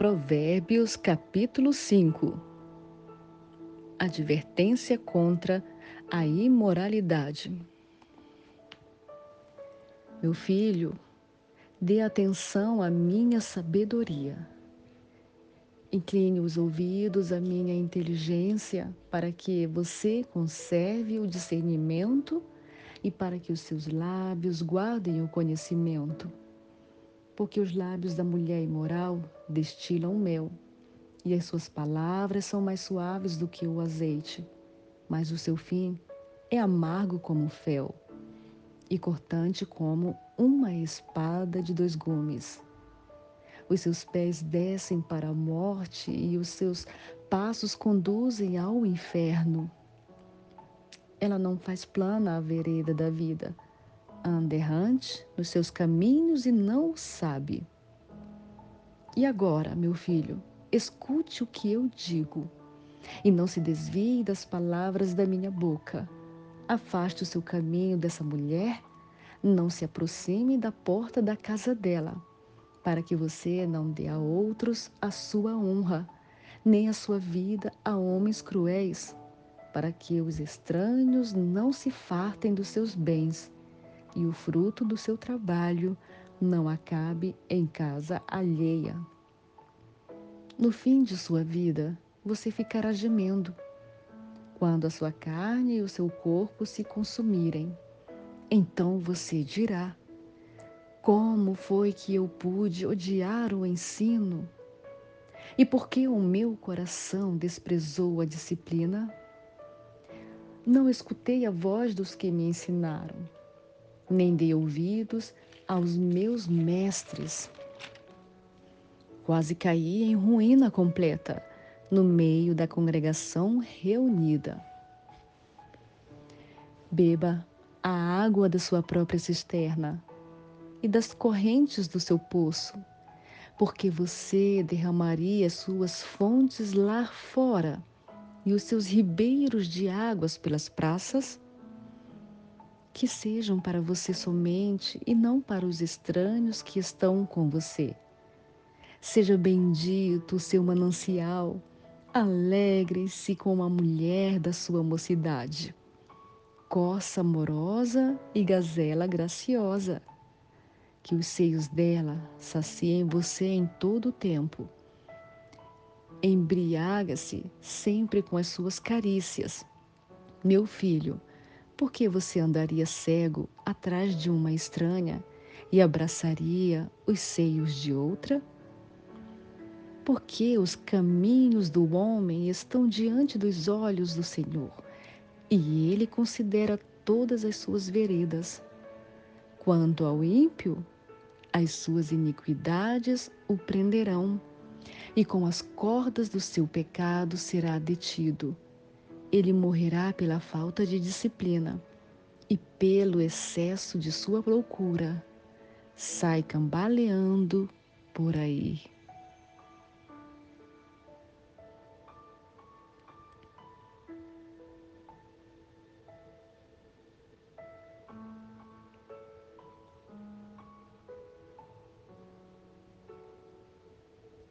Provérbios capítulo 5 Advertência contra a imoralidade. Meu filho, dê atenção à minha sabedoria. Incline os ouvidos à minha inteligência para que você conserve o discernimento e para que os seus lábios guardem o conhecimento porque os lábios da mulher imoral destilam mel, e as suas palavras são mais suaves do que o azeite, mas o seu fim é amargo como fel e cortante como uma espada de dois gumes. Os seus pés descem para a morte e os seus passos conduzem ao inferno. Ela não faz plana a vereda da vida anda errante nos seus caminhos e não o sabe. E agora, meu filho, escute o que eu digo e não se desvie das palavras da minha boca. Afaste o seu caminho dessa mulher, não se aproxime da porta da casa dela, para que você não dê a outros a sua honra, nem a sua vida a homens cruéis, para que os estranhos não se fartem dos seus bens e o fruto do seu trabalho não acabe em casa alheia. No fim de sua vida, você ficará gemendo, quando a sua carne e o seu corpo se consumirem. Então você dirá: Como foi que eu pude odiar o ensino? E por que o meu coração desprezou a disciplina? Não escutei a voz dos que me ensinaram nem dei ouvidos aos meus mestres. Quase caí em ruína completa no meio da congregação reunida. Beba a água da sua própria cisterna e das correntes do seu poço, porque você derramaria suas fontes lá fora e os seus ribeiros de águas pelas praças que sejam para você somente e não para os estranhos que estão com você. Seja bendito o seu manancial, alegre-se com a mulher da sua mocidade. Coça amorosa e gazela graciosa, que os seios dela saciem você em todo o tempo. Embriaga-se sempre com as suas carícias. Meu filho, por que você andaria cego atrás de uma estranha e abraçaria os seios de outra? Porque os caminhos do homem estão diante dos olhos do Senhor, e ele considera todas as suas veredas. Quanto ao ímpio, as suas iniquidades o prenderão, e com as cordas do seu pecado será detido ele morrerá pela falta de disciplina e pelo excesso de sua loucura. Sai cambaleando por aí.